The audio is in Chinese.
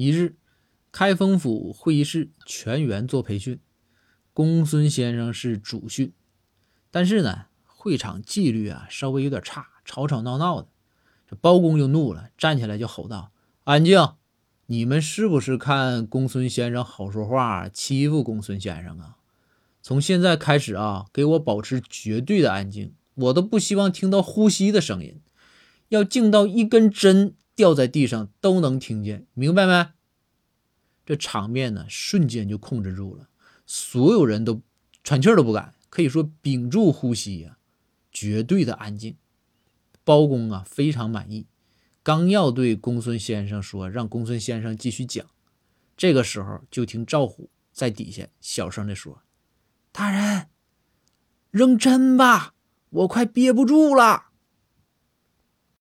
一日，开封府会议室全员做培训，公孙先生是主训。但是呢，会场纪律啊稍微有点差，吵吵闹闹的。这包公就怒了，站起来就吼道：“安静！你们是不是看公孙先生好说话，欺负公孙先生啊？从现在开始啊，给我保持绝对的安静，我都不希望听到呼吸的声音，要静到一根针。”掉在地上都能听见，明白没？这场面呢，瞬间就控制住了，所有人都喘气都不敢，可以说屏住呼吸呀，绝对的安静。包公啊，非常满意，刚要对公孙先生说，让公孙先生继续讲，这个时候就听赵虎在底下小声的说：“大人，扔针吧，我快憋不住了。”